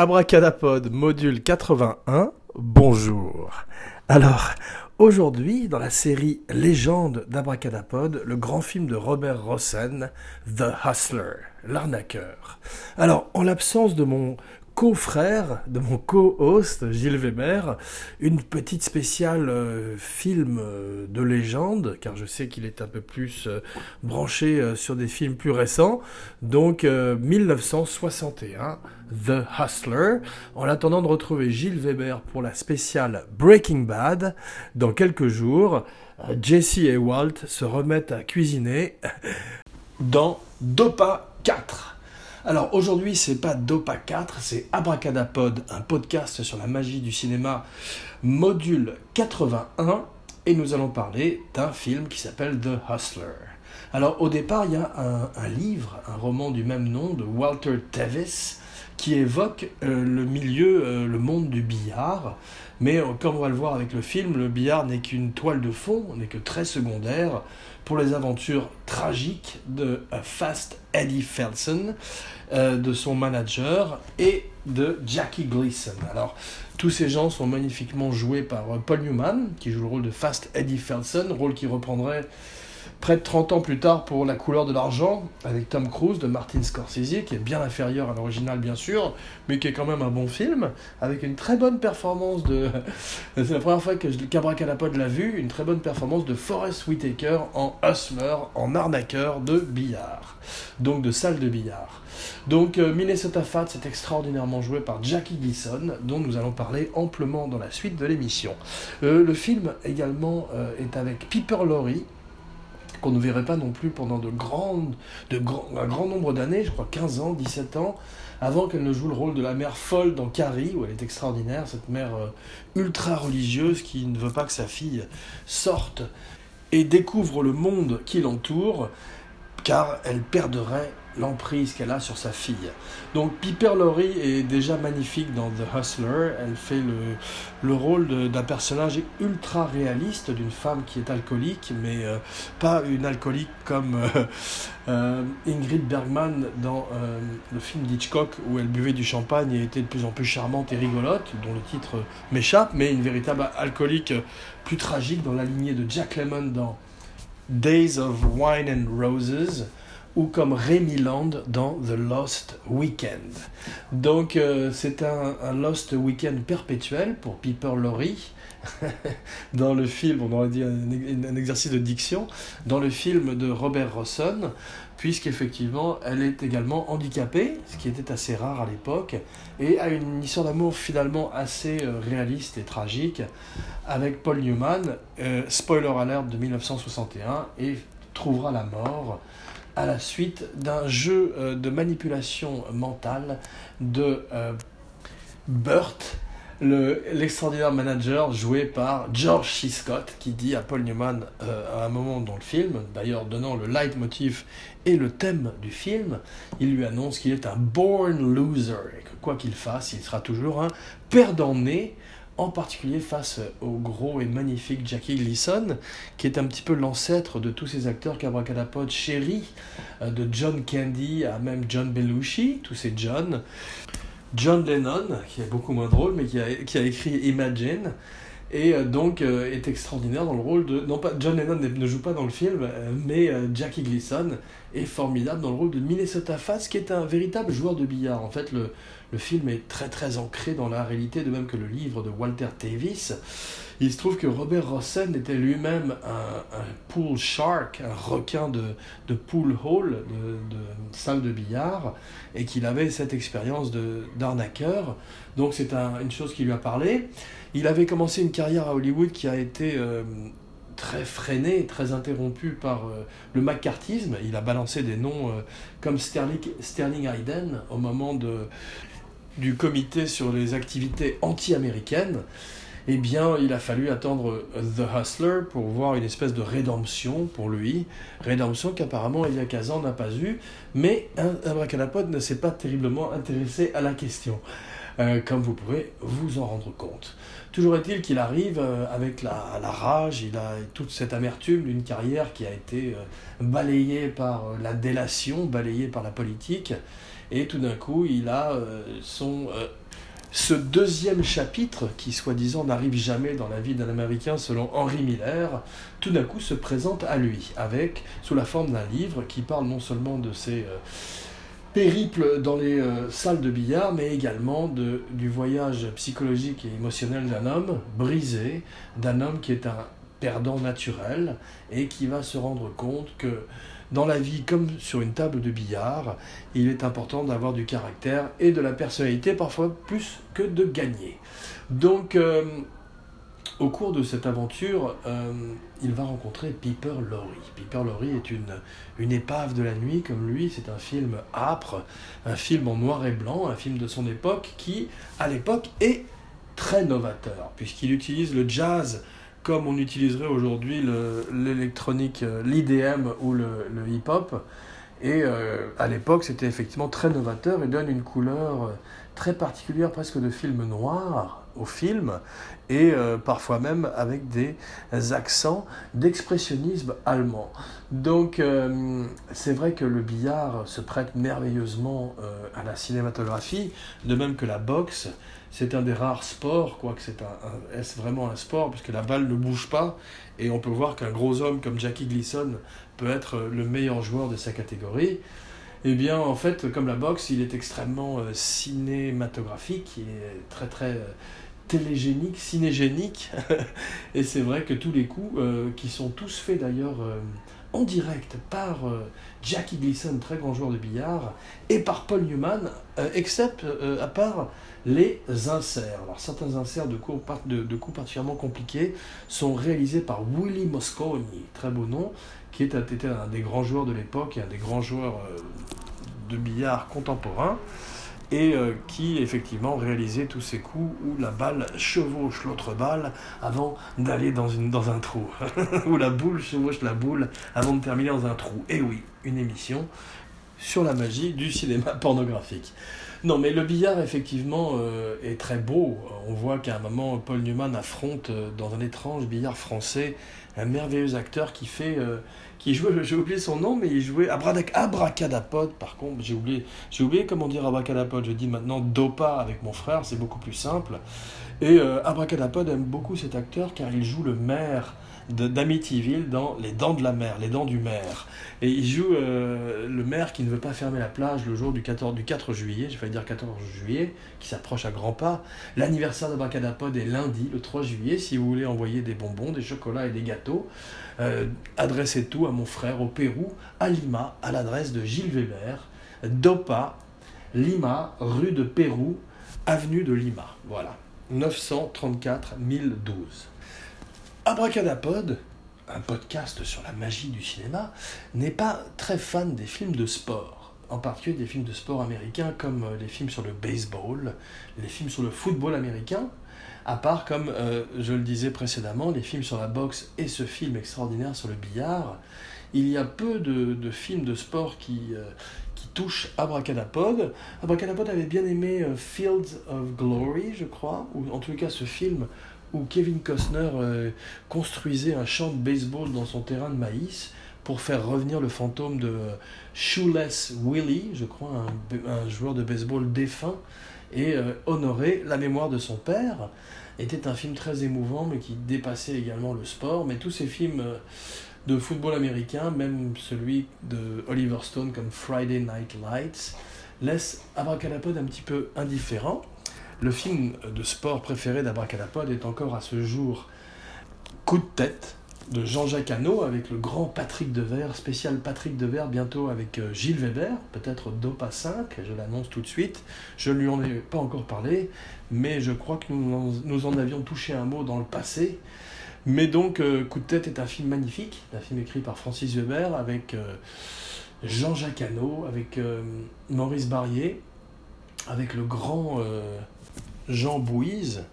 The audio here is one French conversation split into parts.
Abracadapod module 81, bonjour. Alors, aujourd'hui, dans la série Légende d'Abracadapod, le grand film de Robert Rossen, The Hustler, l'arnaqueur. Alors, en l'absence de mon co-frère de mon co-host Gilles Weber, une petite spéciale euh, film euh, de légende, car je sais qu'il est un peu plus euh, branché sur des films plus récents. Donc 1961, The Hustler. En attendant de retrouver Gilles Weber pour la spéciale Breaking Bad, dans quelques jours, Jesse et Walt se remettent à cuisiner dans Dopa 4. Alors aujourd'hui, c'est pas Dopa 4, c'est Abracadapod, un podcast sur la magie du cinéma, module 81, et nous allons parler d'un film qui s'appelle The Hustler. Alors au départ, il y a un, livre, un roman du même nom de Walter Tevis, qui évoque euh, le milieu, euh, le monde du billard. Mais euh, comme on va le voir avec le film, le billard n'est qu'une toile de fond, n'est que très secondaire pour les aventures tragiques de Fast Eddie Felsen, de son manager et de Jackie Gleason. Alors, tous ces gens sont magnifiquement joués par Paul Newman, qui joue le rôle de Fast Eddie Felsen, rôle qui reprendrait près de 30 ans plus tard pour La couleur de l'argent, avec Tom Cruise de Martin Scorsese, qui est bien inférieur à l'original bien sûr, mais qui est quand même un bon film, avec une très bonne performance de... C'est la première fois que Cabracalapod l'a vu, une très bonne performance de Forrest Whitaker en hustler, en arnaqueur de billard, donc de salle de billard. Donc euh, Minnesota Fat, c'est extraordinairement joué par Jackie Gleason, dont nous allons parler amplement dans la suite de l'émission. Euh, le film également euh, est avec Piper Laurie, qu'on ne verrait pas non plus pendant de grandes, de un grand nombre d'années, je crois 15 ans, 17 ans, avant qu'elle ne joue le rôle de la mère folle dans Carrie, où elle est extraordinaire, cette mère euh, ultra religieuse qui ne veut pas que sa fille sorte et découvre le monde qui l'entoure, car elle perdrait l'emprise qu'elle a sur sa fille. Donc Piper Laurie est déjà magnifique dans The Hustler. Elle fait le, le rôle d'un personnage ultra réaliste, d'une femme qui est alcoolique, mais euh, pas une alcoolique comme euh, euh, Ingrid Bergman dans le film d'Hitchcock où elle buvait du champagne et était de plus en plus charmante et rigolote, dont le titre m'échappe, mais une véritable alcoolique plus tragique dans la lignée de Jack Lemmon dans Days of Wine and Roses ou comme Rémi Land dans The Lost Weekend. Donc euh, c'est un, Lost Weekend perpétuel pour Piper Laurie. dans le film, on aurait dit un, exercice de diction, dans le film de Robert Rossen, puisqu'effectivement elle est également handicapée, ce qui était assez rare à l'époque, et a une histoire d'amour finalement assez euh, réaliste et tragique avec Paul Newman, euh, spoiler alert de 1961, et trouvera la mort à la suite d'un jeu euh, de manipulation mentale de euh, Burt, l'extraordinaire manager joué par George C. Scott, qui dit à Paul Newman euh, à un moment dans le film, d'ailleurs donnant le leitmotiv et le thème du film, il lui annonce qu'il est un born loser et que quoi qu'il fasse, il sera toujours un perdant né en particulier face au gros et magnifique Jackie Gleason, qui est un petit peu l'ancêtre de tous ces acteurs qu'Abracadapod chérit, euh, de John Candy à même John Belushi, tous ces John. John Lennon, qui est beaucoup moins drôle, mais qui a écrit Imagine, et euh, donc euh, est extraordinaire dans le rôle de... Non pas John Lennon ne joue pas dans le film, mais Jackie Gleason est formidable dans le rôle de Minnesota Fats, qui est un véritable joueur de billard. En fait, le, le film est très très ancré dans la réalité, de même que le livre de Walter Davis. Il se trouve que Robert Rossen était lui-même un, pool shark, un requin de, de pool hall, de, de, salle de billard, et qu'il avait cette expérience d'arnaqueur. Donc c'est une chose qui lui a parlé. Il avait commencé une carrière à Hollywood qui a été euh, très freiné, très interrompu par euh, le macartisme. Il a balancé des noms euh, comme Sterling, Hayden au moment du comité sur les activités anti-américaines. Eh bien, il a fallu attendre The Hustler pour voir une espèce de rédemption pour lui. Rédemption qu'apparemment Elia Kazan n'a pas eue, mais Abracadapod ne s'est pas terriblement intéressé à la question. Euh, comme vous pouvez vous en rendre compte. Toujours est-il qu'il arrive euh, avec la, rage, il a toute cette amertume d'une carrière qui a été euh, balayée par la délation, balayée par la politique, et tout d'un coup il a son ce deuxième chapitre, qui soi-disant n'arrive jamais dans la vie d'un Américain selon Henry Miller, tout d'un coup se présente à lui, avec, sous la forme d'un livre qui parle non seulement de ses périples dans les euh, salles de billard, mais également du voyage psychologique et émotionnel d'un homme brisé, d'un homme qui est un perdant naturel et qui va se rendre compte que dans la vie comme sur une table de billard, il est important d'avoir du caractère et de la personnalité, parfois plus que de gagner. Donc, euh, au cours de cette aventure, euh, il va rencontrer Piper Laurie. Piper Laurie est une, épave de la nuit, comme lui, c'est un film âpre, un film en noir et blanc, un film de son époque qui, à l'époque, est très novateur, puisqu'il utilise le jazz comme on utiliserait aujourd'hui l'électronique, euh, l'IDM ou le, hip-hop. Et euh, à l'époque, c'était effectivement très novateur et donne une couleur très particulière, presque de film noir au film, et parfois même avec des accents d'expressionnisme allemand. Donc c'est vrai que le billard se prête merveilleusement à la cinématographie, de même que la boxe c'est un des rares sports, quoi que c'est un, est vraiment un sport, puisque la balle ne bouge pas, et on peut voir qu'un gros homme comme Jackie Gleason peut être le meilleur joueur de sa catégorie. Eh bien, en fait, comme la boxe, il est extrêmement euh, cinématographique, il est très très euh, télégénique, cinégénique, et c'est vrai que tous les coups, euh, qui sont tous faits d'ailleurs en direct par Jackie Gleason, très grand joueur de billard, et par Paul Newman, except à part les inserts. Alors certains inserts de coups, de, coups particulièrement compliqués sont réalisés par Willy Mosconi, très beau nom, qui était un des grands joueurs de l'époque et un des grands joueurs euh, de billard contemporain et euh, qui effectivement réalisait tous ces coups où la balle chevauche l'autre balle avant d'aller dans, dans un trou, où la boule chevauche la boule avant de terminer dans un trou. Et oui, une émission sur la magie du cinéma pornographique. Non, mais le billard, effectivement, euh, est très beau. On voit qu'à un moment, Paul Newman affronte euh, dans un étrange billard français un merveilleux acteur qui fait. Euh, qui jouait, j'ai oublié son nom, mais il jouait Abracadapod, par contre, j'ai oublié, j'ai oublié comment dire Abracadapod, je dis maintenant Dopa avec mon frère, c'est beaucoup plus simple. Et Abracadapod aime beaucoup cet acteur car il joue le maire d'Amityville dans Les Dents de la Mer, Les Dents du Maire. Et il joue euh, le maire qui ne veut pas fermer la plage le jour du, 14, du 4 juillet, je vais dire 14 juillet, qui s'approche à grands pas. L'anniversaire de Bracadapod est lundi, le 3 juillet, si vous voulez envoyer des bonbons, des chocolats et des gâteaux. Euh, adressez tout à mon frère au Pérou, à Lima, à l'adresse de Gilles Weber, Dopa, Lima, rue de Pérou, avenue de Lima. Voilà. 934 1012. Abracadapod, un podcast sur la magie du cinéma, n'est pas très fan des films de sport, en particulier des films de sport américains comme euh, les films sur le baseball, les films sur le football américain, à part, comme euh, je le disais précédemment, les films sur la boxe et ce film extraordinaire sur le billard. Il y a peu de, films de sport qui, euh, qui touchent Abracadapod. Abracadapod avait bien aimé Fields of Glory, je crois, ou en tout cas ce film où Kevin Costner euh, construisait un champ de baseball dans son terrain de maïs pour faire revenir le fantôme de Shoeless Willie, je crois, un, joueur de baseball défunt, et euh, honorer la mémoire de son père. Était un film très émouvant, mais qui dépassait également le sport. Mais tous ces films euh, de football américain, même celui de Oliver Stone comme Friday Night Lights, laissent Abracadapod un petit peu indifférent. Le film de sport préféré d'Abracadapod est encore à ce jour Coup de tête de Jean-Jacques Hano avec le grand Patrick Devers, spécial Patrick Devers, bientôt avec euh, Gilles Weber, peut-être Dopa 5, je l'annonce tout de suite. Je ne lui en ai pas encore parlé, mais je crois que nous, en avions touché un mot dans le passé. Mais donc, euh, Coup de tête est un film magnifique, un film écrit par Francis Weber avec euh, Jean-Jacques Hano, avec Maurice Barrier, avec le grand Jean Bouise,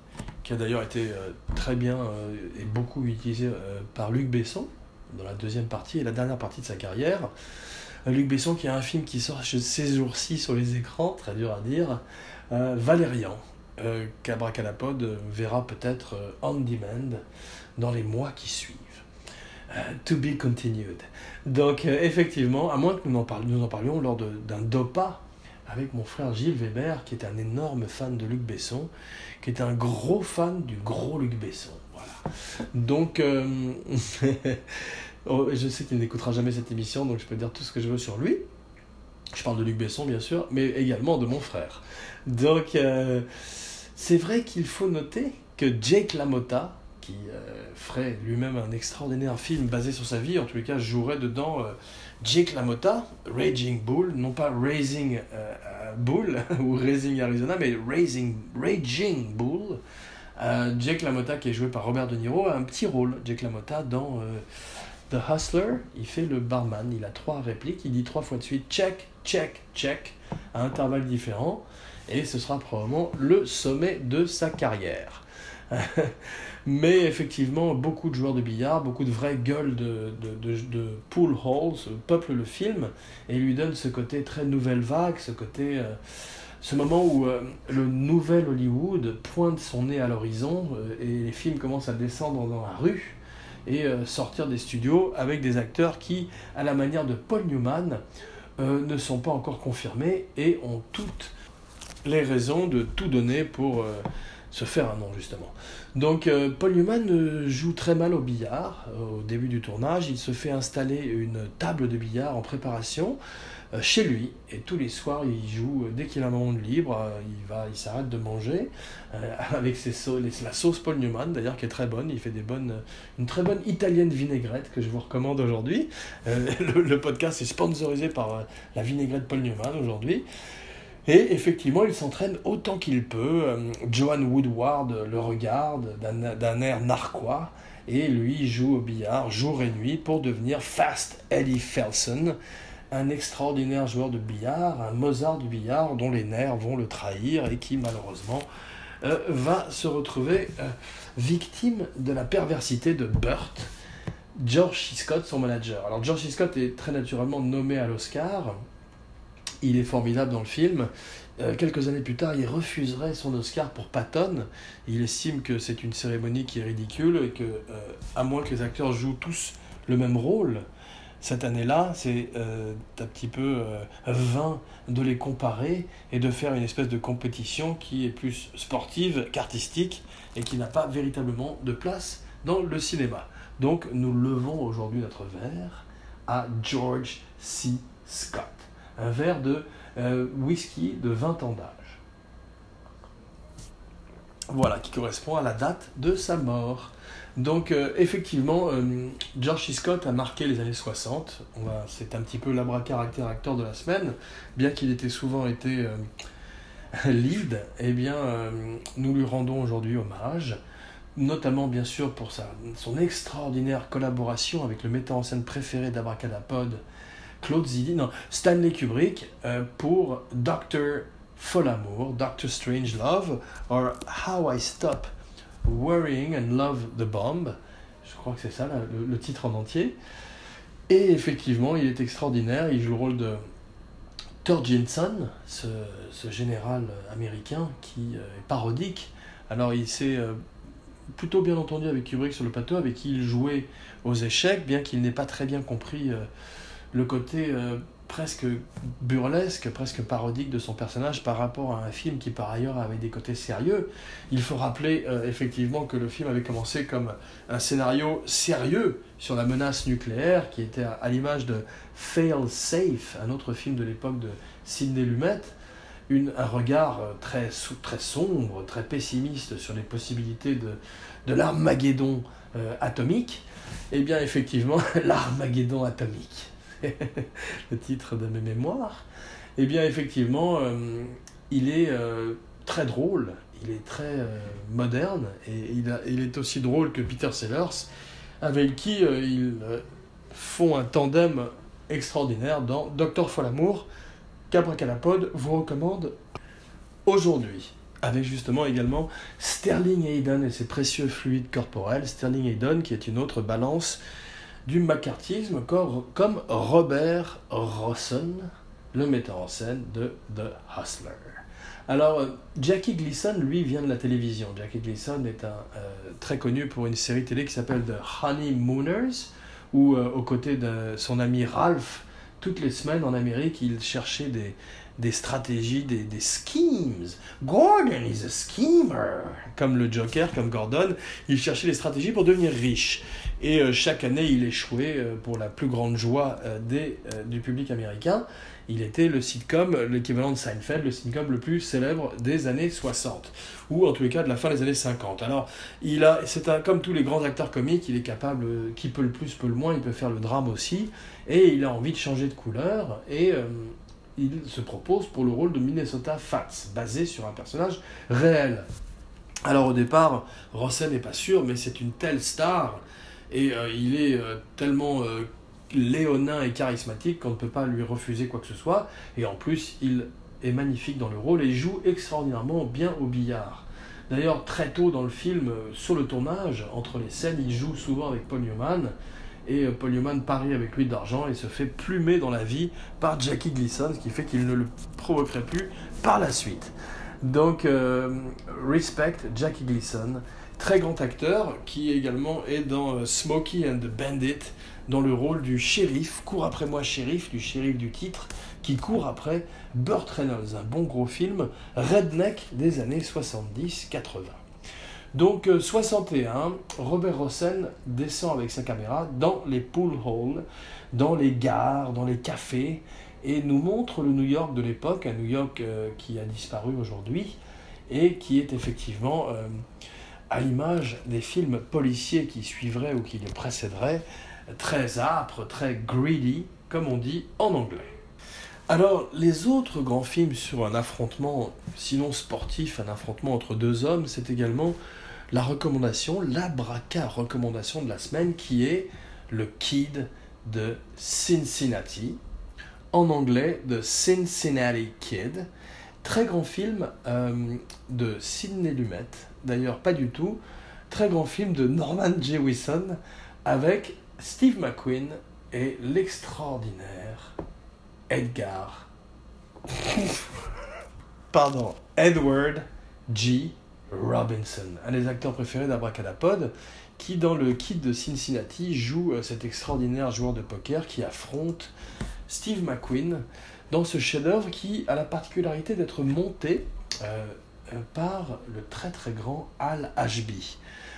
qui a d'ailleurs été euh, très bien euh, et beaucoup utilisé euh, par Luc Besson dans la deuxième partie et la dernière partie de sa carrière. Luc Besson qui a un film qui sort ces jours-ci sur les écrans, très dur à dire, Valérian, qu'Abracadapod verra peut-être on demand dans les mois qui suivent. to be continued. Donc effectivement, à moins que nous en, parlions, nous en parlions lors d'un DOPA avec mon frère Gilles Weber, qui est un énorme fan de Luc Besson, qui est un gros fan du gros Luc Besson. Voilà. Donc, euh, oh, je sais qu'il n'écoutera jamais cette émission, donc je peux dire tout ce que je veux sur lui. Je parle de Luc Besson, bien sûr, mais également de mon frère. Donc, euh, c'est vrai qu'il faut noter que Jake LaMotta, qui euh, ferait lui-même un extraordinaire film basé sur sa vie, en tous les cas jouerait dedans Jake LaMotta, Raging Bull, non pas Raising Bull ou Raising Arizona, mais Raising, Raging Bull. Jake LaMotta, qui est joué par Robert De Niro, a un petit rôle, Jake LaMotta, dans The Hustler. Il fait le barman, il a trois répliques, il dit trois fois de suite check, check, check, à intervalles différents et ce sera probablement le sommet de sa carrière. Mais effectivement, beaucoup de joueurs de billard, beaucoup de vraies gueules de, de, pool halls peuplent le film et lui donnent ce côté très nouvelle vague, ce côté, euh, ce moment où euh, le nouvel Hollywood pointe son nez à l'horizon euh, et les films commencent à descendre dans la rue et sortir des studios avec des acteurs qui, à la manière de Paul Newman, ne sont pas encore confirmés et ont toutes les raisons de tout donner pour se faire un nom, justement. Donc, euh, Paul Newman euh, joue très mal au billard au début du tournage. Il se fait installer une table de billard en préparation chez lui. Et tous les soirs, il joue, dès qu'il a un moment de libre, il va, il s'arrête de manger avec ses la sauce Paul Newman, d'ailleurs, qui est très bonne. Il fait des bonnes, une très bonne italienne vinaigrette que je vous recommande aujourd'hui. Le, podcast est sponsorisé par la vinaigrette Paul Newman aujourd'hui. Et effectivement, il s'entraîne autant qu'il peut. Euh, Joan Woodward le regarde d'un air narquois et lui joue au billard jour et nuit pour devenir Fast Eddie Felsen, un extraordinaire joueur de billard, un Mozart du billard dont les nerfs vont le trahir et qui malheureusement euh, va se retrouver euh, victime de la perversité de Burt, George. Scott, son manager. Alors George. Scott est très naturellement nommé à l'Oscar il est formidable dans le film. Euh, quelques années plus tard, il refuserait son Oscar pour Patton. Il estime que c'est une cérémonie qui est ridicule et que, euh, à moins que les acteurs jouent tous le même rôle, cette année-là, c'est euh, un petit peu vain de les comparer et de faire une espèce de compétition qui est plus sportive qu'artistique et qui n'a pas véritablement de place dans le cinéma. Donc nous levons aujourd'hui notre verre à George C. Scott un verre de euh, whisky de 20 ans d'âge. Voilà, qui correspond à la date de sa mort. Donc euh, effectivement, euh, George. Scott a marqué les années 60. C'est un petit peu l'abracaractère acteur de la semaine, bien qu'il ait souvent été lead. Eh bien, nous lui rendons aujourd'hui hommage, notamment bien sûr pour son extraordinaire collaboration avec le metteur en scène préféré d'Abracadapod, Claude Zidi, non, Stanley Kubrick euh, pour Doctor Folamour, Doctor Strange Love, or How I Stop Worrying and Love the Bomb. Je crois que c'est ça le, titre en entier. Et effectivement, il est extraordinaire. Il joue le rôle de Turgidson, ce, ce général américain qui euh, est parodique. Alors, il s'est euh, plutôt bien entendu avec Kubrick sur le plateau, avec qui il jouait aux échecs, bien qu'il n'ait pas très bien compris le côté euh, presque burlesque, presque parodique de son personnage par rapport à un film qui par ailleurs avait des côtés sérieux. Il faut rappeler euh, effectivement que le film avait commencé comme un scénario sérieux sur la menace nucléaire qui était à, l'image de Fail Safe, un autre film de l'époque de Sidney Lumet. Un regard euh, très, sombre, très pessimiste sur les possibilités de, de l'Armageddon atomique. Eh bien, effectivement, l'Armageddon atomique. le titre de mes mémoires, eh bien effectivement, euh, il est euh, très drôle, il est très euh, moderne, et il, est aussi drôle que Peter Sellers, avec qui ils font un tandem extraordinaire dans Docteur Folamour, qu'Abracadapod vous recommande aujourd'hui. Avec justement également Sterling Hayden et ses précieux fluides corporels. Sterling Hayden qui est une autre balance du macartisme comme Robert Rossen, le metteur en scène de The Hustler. Alors, euh, Jackie Gleason, lui, vient de la télévision. Jackie Gleason est un, euh, très connu pour une série télé qui s'appelle The Honeymooners, où, euh, aux côtés de son ami Ralph, toutes les semaines en Amérique, il cherchait des, stratégies, des, des schemes. Gordon is a schemer. Comme le Joker, comme Gordon, il cherchait des stratégies pour devenir riche. Et euh, chaque année, il échouait euh, pour la plus grande joie euh, des, du public américain. Il était le sitcom, l'équivalent de Seinfeld, le sitcom le plus célèbre des années 60, ou en tous les cas de la fin des années 50. Alors, il a, c'est un, comme tous les grands acteurs comiques, il est capable, qui peut le plus, peut le moins, il peut faire le drame aussi, et il a envie de changer de couleur, et il se propose pour le rôle de Minnesota Fats, basé sur un personnage réel. Alors au départ, Rossen n'est pas sûr, mais c'est une telle star, et euh, il est euh, tellement euh, léonin et charismatique qu'on ne peut pas lui refuser quoi que ce soit, et en plus il est magnifique dans le rôle et joue extraordinairement bien au billard. D'ailleurs, très tôt dans le film, sur le tournage, entre les scènes, il joue souvent avec Paul Newman, et Paul Newman parie avec lui d'argent et se fait plumer dans la vie par Jackie Gleason, ce qui fait qu'il ne le provoquerait plus par la suite. Donc, respect Jackie Gleason, très grand acteur qui également est dans euh, Smokey and the Bandit, dans le rôle du shérif, court après moi shérif, du shérif du titre, qui court après Burt Reynolds, un bon gros film redneck des années 70-80. Donc 61, euh, Robert Rossen descend avec sa caméra dans les pool halls, dans les gares, dans les cafés, et nous montre le New York de l'époque, un New York euh, qui a disparu aujourd'hui, et qui est effectivement à l'image des films policiers qui suivraient ou qui les précéderaient, très âpre, très greedy, comme on dit en anglais. Alors, les autres grands films sur un affrontement, sinon sportif, un affrontement entre deux hommes, c'est également la recommandation, l'abraca recommandation de la semaine qui est le Kid de Cincinnati, en anglais The Cincinnati Kid. Très grand film euh, de Sidney Lumet, d'ailleurs pas du tout. Très grand film de Norman Jewison avec Steve McQueen et l'extraordinaire Edgar. Pardon, Edward G. Robinson, un des acteurs préférés d'Abracadapod, qui dans le kit de Cincinnati joue euh, cet extraordinaire joueur de poker qui affronte Steve McQueen dans ce chef-d'œuvre qui a la particularité d'être monté euh, par le très très grand Al Ashby.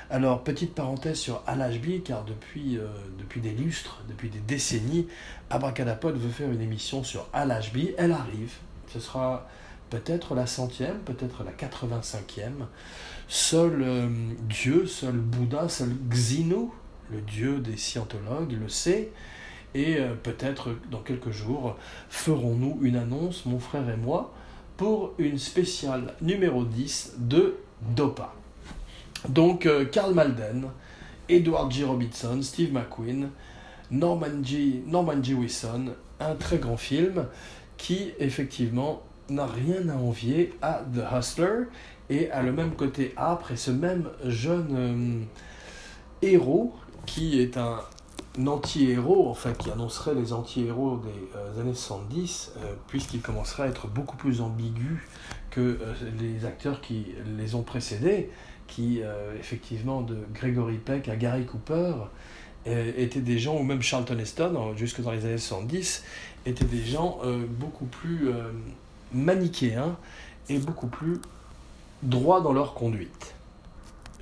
Alors, petite parenthèse sur Al Ashby, car depuis, depuis des lustres, depuis des décennies, Abracadapod veut faire une émission sur Al Ashby. Elle arrive. Ce sera peut-être la centième, peut-être la 85e. Seul euh, Dieu, seul Bouddha, seul Xinu, le Dieu des scientologues, le sait. Et euh, peut-être dans quelques jours ferons-nous une annonce, mon frère et moi, pour une spéciale numéro 10 de DOPA. Donc euh, Karl Malden, Edward G. Robinson, Steve McQueen, Norman G. Norman. Wilson, un très grand film qui effectivement n'a rien à envier à The Hustler et a le même côté âpre et ce même jeune euh, héros qui est un, anti-héros, enfin qui annoncerait les anti-héros des euh, années 70, euh, puisqu'il à être beaucoup plus ambigu que les acteurs qui les ont précédés, qui effectivement de Gregory Peck à Gary Cooper étaient des gens, ou même Charlton Heston, jusque dans les années 70, étaient des gens beaucoup plus manichéens et beaucoup plus droits dans leur conduite.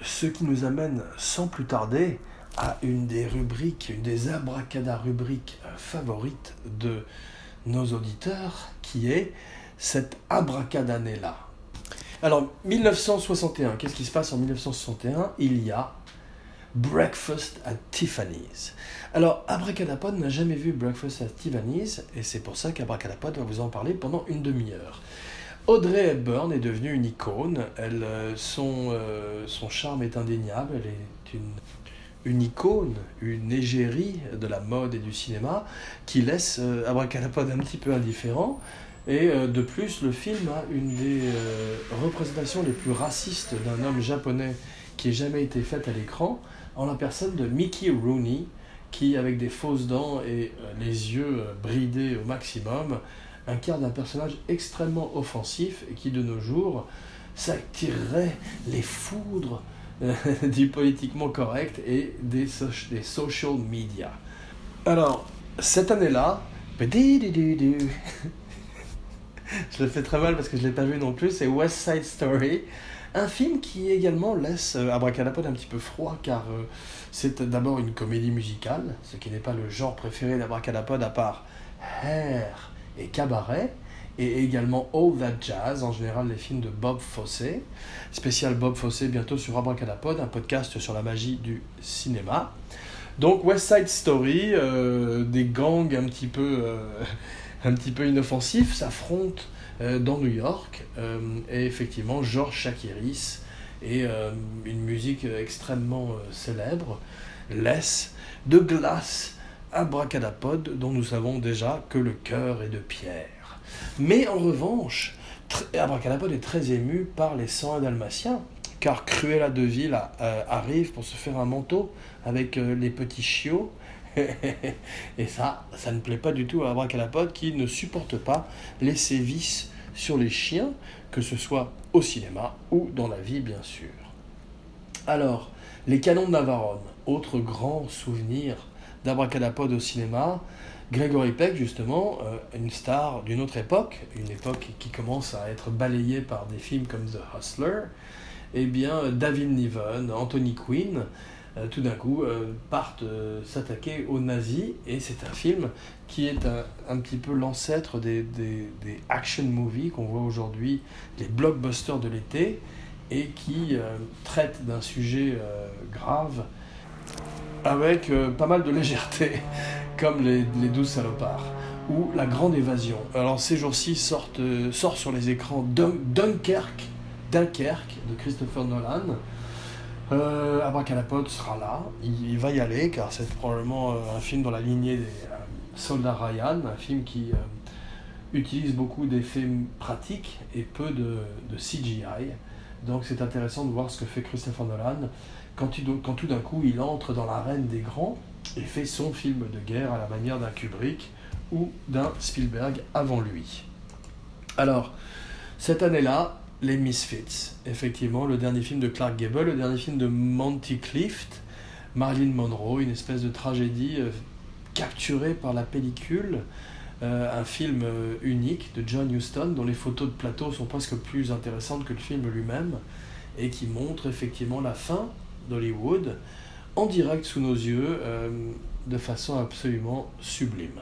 Ce qui nous amène sans plus tarder à une des rubriques, une des abracada rubriques euh, favorites de nos auditeurs, qui est cette abracadannée-là. Alors, 1961, qu'est-ce qui se passe en 1961 Il y a Breakfast at Tiffany's. Alors, Abracadapod n'a jamais vu Breakfast at Tiffany's, et c'est pour ça qu'Abracadapod va vous en parler pendant une demi-heure. Audrey Hepburn est devenue une icône, elle, euh, son, euh, son charme est indéniable, elle est une, une icône, une égérie de la mode et du cinéma qui laisse euh, Abracadapod un petit peu indifférent. Et de plus, le film a une des représentations les plus racistes d'un homme japonais qui ait jamais été faite à l'écran en la personne de Mickey Rooney, qui, avec des fausses dents et euh, les yeux euh, bridés au maximum, incarne un personnage extrêmement offensif et qui, de nos jours, s'attirerait les foudres euh, du politiquement correct et des, des social media. Alors, cette année-là, je le fais très mal parce que je ne l'ai pas vu non plus, c'est West Side Story. Un film qui également laisse euh, Abracadapod un petit peu froid car euh, c'est d'abord une comédie musicale, ce qui n'est pas le genre préféré d'Abracadapod à part Hair et Cabaret, et également All That Jazz, en général les films de Bob Fosse. Spécial Bob Fosse bientôt sur Abracadapod, un podcast sur la magie du cinéma. Donc West Side Story, euh, des gangs un petit peu, un petit peu inoffensifs s'affrontent euh, dans New York. Euh, et effectivement, George Chakiris et euh, une musique extrêmement célèbre laisse de glace Abracadapod dont nous savons déjà que le cœur est de pierre. Mais en revanche, Abracadapod est très ému par les 101 dalmatiens, car Cruella de Ville arrive pour se faire un manteau avec les petits chiots et ça, ça ne plaît pas du tout à Abracadapod qui ne supporte pas les sévices sur les chiens, que ce soit au cinéma ou dans la vie bien sûr. Alors, les canons de Navarone, autre grand souvenir d'Abracadapod au cinéma, Gregory Peck, justement, euh, une star d'une autre époque, une époque qui commence à être balayée par des films comme The Hustler, eh bien, David Niven, Anthony Quinn, euh, tout d'un coup, euh, partent euh, s'attaquer aux nazis. Et c'est un film qui est un, petit peu l'ancêtre des, des, des, action movies qu'on voit aujourd'hui, les blockbusters de l'été, et qui traite d'un sujet grave avec pas mal de légèreté, comme les, les douze salopards ou La Grande Évasion. Alors ces jours-ci sort sur les écrans Dunkerque, Dunkerque de Christopher Nolan, euh, Abracadapod sera là, il, va y aller car c'est probablement euh, un film dans la lignée des euh, Soldats Ryan, un film qui euh, utilise beaucoup d'effets pratiques et peu de, CGI. Donc c'est intéressant de voir ce que fait Christopher Nolan quand, tout d'un coup il entre dans l'arène des grands et fait son film de guerre à la manière d'un Kubrick ou d'un Spielberg avant lui. Alors, cette année-là, les Misfits, effectivement, le dernier film de Clark Gable, le dernier film de Monty Clift, Marilyn Monroe, une espèce de tragédie euh, capturée par la pellicule, euh, un film euh, unique de John Huston dont les photos de plateau sont presque plus intéressantes que le film lui-même et qui montre effectivement la fin d'Hollywood en direct sous nos yeux de façon absolument sublime.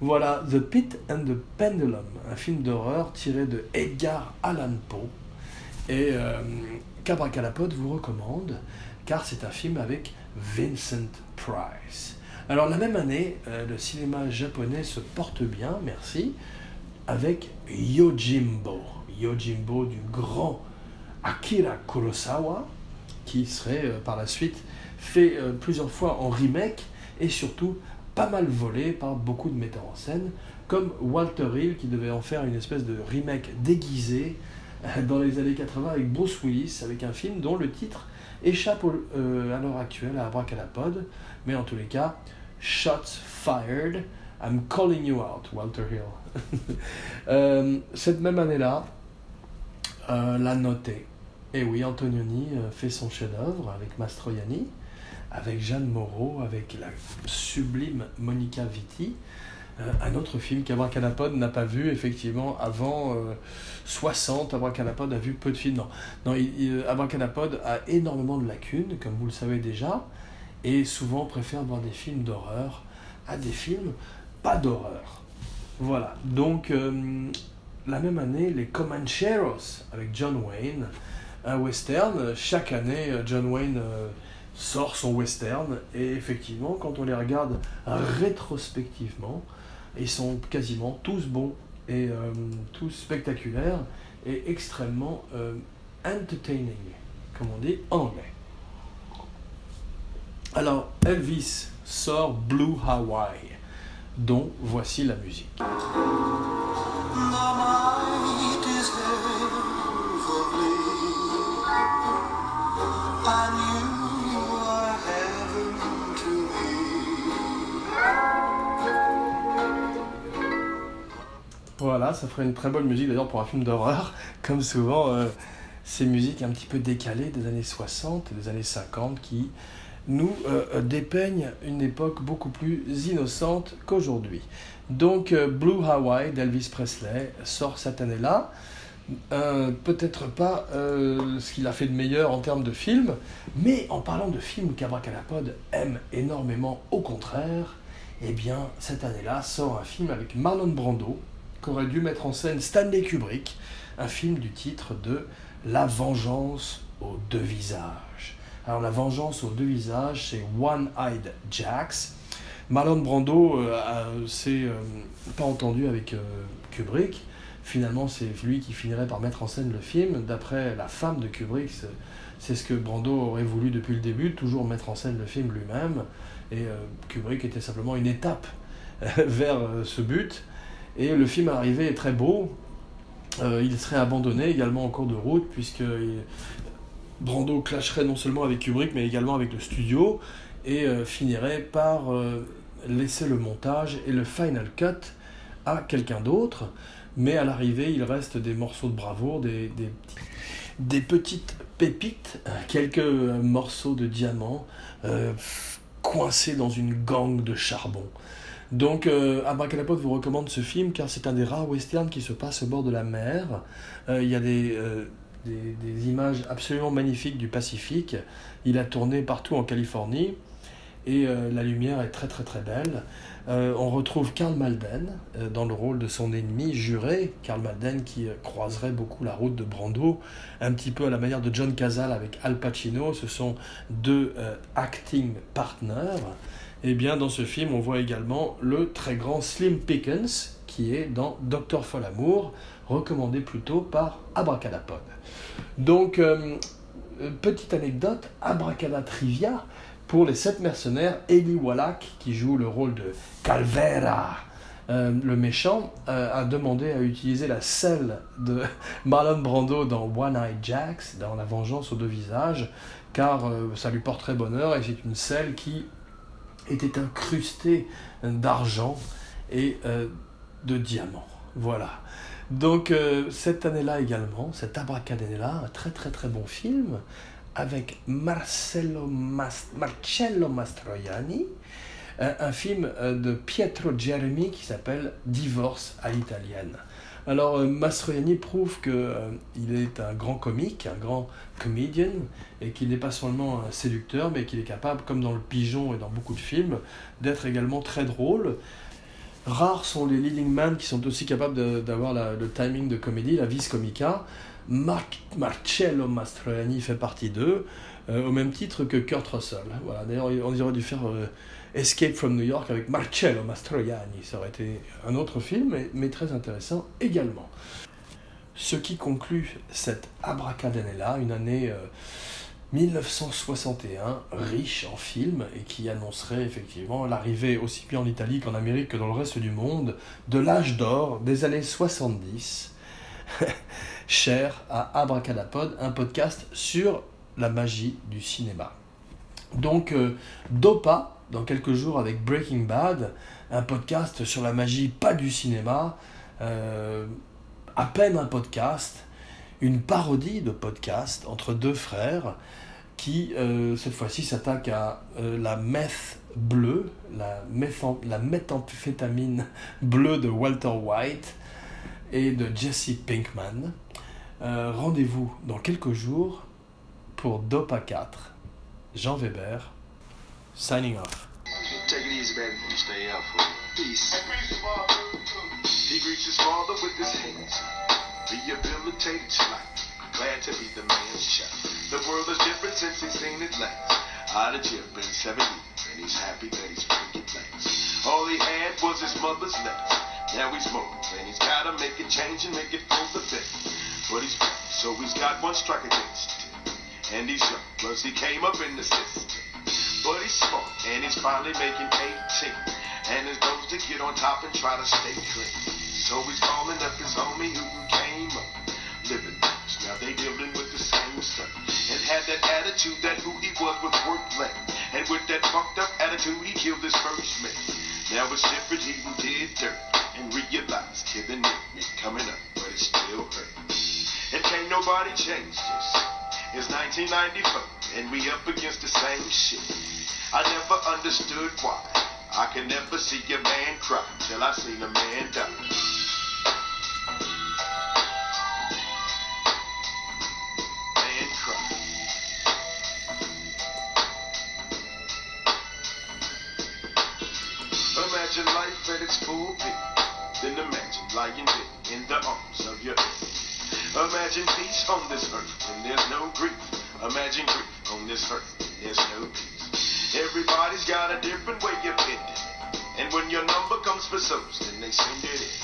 Voilà The Pit and the Pendulum, un film d'horreur tiré de Edgar Allan Poe et euh, Cabracalapod vous recommande car c'est un film avec Vincent Price. Alors la même année, euh, le cinéma japonais se porte bien, merci, avec Yojimbo. Yojimbo du grand Akira Kurosawa, qui serait euh, par la suite fait euh, plusieurs fois en remake et surtout pas mal volé par beaucoup de metteurs en scène, comme Walter Hill qui devait en faire une espèce de remake déguisé euh, dans les années 80 avec Bruce Willis, avec un film dont le titre échappe à l'heure actuelle à Abracadapod, mais en tous les cas, Shots Fired, I'm Calling You Out, Walter Hill. Cette même année-là, la notée. Et oui, Antonioni fait son chef-d'œuvre avec Mastroianni avec Jeanne Moreau, avec la sublime Monica Vitti. Euh, un autre film qu'Abracadapod n'a pas vu, effectivement, avant 60. Euh, Abracadapod a vu peu de films. Non, non il, Abracadapod a énormément de lacunes, comme vous le savez déjà, et souvent préfère voir des films d'horreur à des films pas d'horreur. Voilà, donc euh, la même année, les Comancheros avec John Wayne, un western. Chaque année, John Wayne sort son western. Et effectivement quand on les regarde rétrospectivement ils sont quasiment tous bons et euh, tous spectaculaires et extrêmement euh, entertaining comme on dit en anglais. Alors Elvis sort Blue Hawaii dont voici la musique Voilà, ça ferait une très bonne musique d'ailleurs pour un film d'horreur, comme souvent euh, ces musiques un petit peu décalées des années 60 et des années 50 qui nous euh, dépeignent une époque beaucoup plus innocente qu'aujourd'hui. Donc Blue Hawaii d'Elvis Presley sort cette année-là. Peut-être pas ce qu'il a fait de meilleur en termes de film, mais en parlant de films qu'Abracadapod aime énormément, au contraire, eh bien, cette année-là sort un film avec Marlon Brando, qu'aurait dû mettre en scène Stanley Kubrick, un film du titre de La vengeance aux deux visages. Alors, La vengeance aux deux visages, c'est One-Eyed Jacks. Marlon Brando euh, s'est euh, pas entendu avec euh, Kubrick. Finalement, c'est lui qui finirait par mettre en scène le film. D'après la femme de Kubrick, c'est ce que Brando aurait voulu depuis le début, toujours mettre en scène le film lui-même. Et euh, Kubrick était simplement une étape vers ce but. Et le film arrivé est très beau. Euh, il serait abandonné également en cours de route, puisque Brando clasherait non seulement avec Kubrick, mais également avec le studio, et finirait par laisser le montage et le final cut à quelqu'un d'autre. Mais à l'arrivée, il reste des morceaux de bravoure, des, des, petites pépites, quelques morceaux de diamants coincé dans une gangue de charbon. Donc, euh, vous recommande ce film car c'est un des rares westerns qui se passe au bord de la mer. Euh, il y a euh, des, des, images absolument magnifiques du Pacifique. Il a tourné partout en Californie et euh, la lumière est très très très belle. On retrouve Karl Malden dans le rôle de son ennemi juré, Karl Malden qui croiserait beaucoup la route de Brando, un petit peu à la manière de John Cazale avec Al Pacino. Ce sont deux acting partners. Et eh bien dans ce film, on voit également le très grand Slim Pickens qui est dans Docteur Folamour, recommandé plutôt par Abracadapod. Donc, petite anecdote, Abracadatrivia, pour les sept mercenaires, Eli Wallach, qui joue le rôle de Calvera, euh, le méchant, euh, a demandé à utiliser la selle de Marlon Brando dans One Eye Jacks, dans La vengeance aux deux visages, car euh, ça lui porterait bonheur et c'est une selle qui était incrustée d'argent et de diamants. Voilà. Donc cette année-là également, cet abracadabra, un très très très bon film avec Marcello, Marcello Mastroianni, un, film euh, de Pietro Geremi qui s'appelle Divorce à l'italienne. Alors euh, Mastroianni prouve qu'il euh, est un grand comique, un grand comédien, et qu'il n'est pas seulement un séducteur, mais qu'il est capable, comme dans Le Pigeon et dans beaucoup de films, d'être également très drôle. Rares sont les leading men qui sont aussi capables d'avoir le timing de comédie, la vis comica. Marcello Mastroianni fait partie d'eux, euh, au même titre que Kurt Russell. Voilà. D'ailleurs, on aurait dû faire euh, Escape from New York avec Marcello Mastroianni. Ça aurait été un autre film, mais, très intéressant également. Ce qui conclut cette abracadabra, une année 1961 euh, riche en films et qui annoncerait effectivement l'arrivée aussi bien en Italie qu'en Amérique que dans le reste du monde de l'âge d'or des années 70 cher à Abracadapod, un podcast sur la magie du cinéma. Donc, euh, Dopa, dans quelques jours avec Breaking Bad, un podcast sur la magie, pas du cinéma, euh, à peine un podcast, une parodie de podcast entre deux frères qui, euh, cette fois-ci, s'attaquent à la meth bleue, la, la méthamphétamine bleue de Walter White et de Jesse Pinkman. Euh, rendez-vous dans quelques jours pour Dopa 4. Jean Weber, signing off. Glad to be the man's child. The world is different since he's seen it last. Out of jail, been seven years, and he's happy that he's making plans. All he had was his mother's legs. Now he's smoking, and he's gotta make a change and make it for the best. But he's black, so he's got one strike against him. And he's young, plus he came up in the system. But he's smart, and he's finally making 18. And his goals to get on top and try to stay clean. So he's calling up his homie who came up, living Now they dealing with the same stuff. And had that attitude that who he was was worth letting. And with that fucked up attitude, he killed his first man. Now it's different, he did dirt. And realized killing it coming up, but it still hurt. And can't nobody change this. It's 1994, and we up against the same shit. I never understood why. I can never see a man cry till I seen a man die. Its full peak. Then imagine lying dead in the arms of your enemy. Imagine peace on this earth when there's no grief. Imagine grief on this earth when there's no peace. Everybody's got a different way of ending. It. And when your number comes for souls, then they send it in.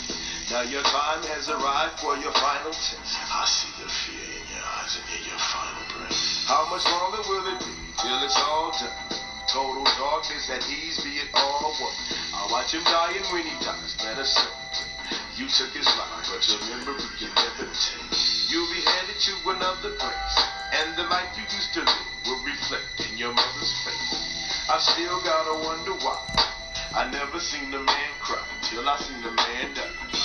Now your time has arrived for your final test. I see the fear in your eyes and hear your final breath. How much longer will it be till it's all done? Total darkness at ease, be it all one. I watch him die, and when he dies, let us celebrate. You took his life, but your memory can never take. You'll be headed to another place, and the life you used to live will reflect in your mother's face. I still gotta wonder why. I never seen a man cry till I seen a man die.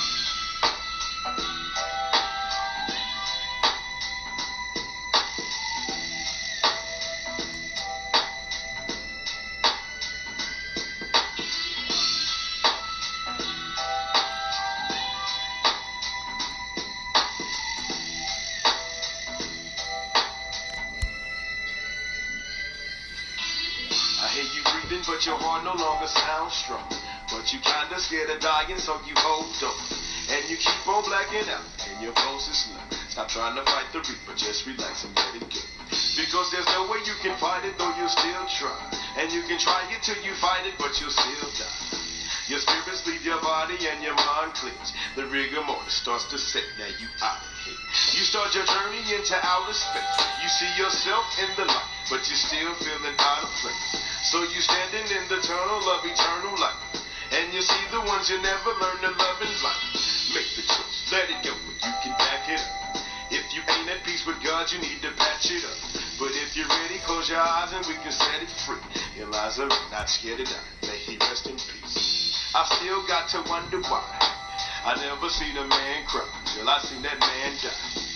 Scared of dying, so you hold on. And you keep on blacking out, and your pulse is slow. Stop trying to fight the reaper, just relax and let it go. Because there's no way you can fight it, though you'll still try. And you can try it till you fight it, but you'll still die. Your spirits leave your body and your mind clears. The rigor mortis starts to set, now you out of here. You start your journey into outer space. You see yourself in the light, but you're still feeling out of place. So you're standing in the tunnel of eternal life. And you see the ones you never learned to love in life. Make the choice, let it go, but you can back it up. If you ain't at peace with God, you need to patch it up. But if you're ready, close your eyes and we can set it free. Eliza, not scared to die. May he rest in peace. I still got to wonder why. I never seen a man cry till I seen that man die.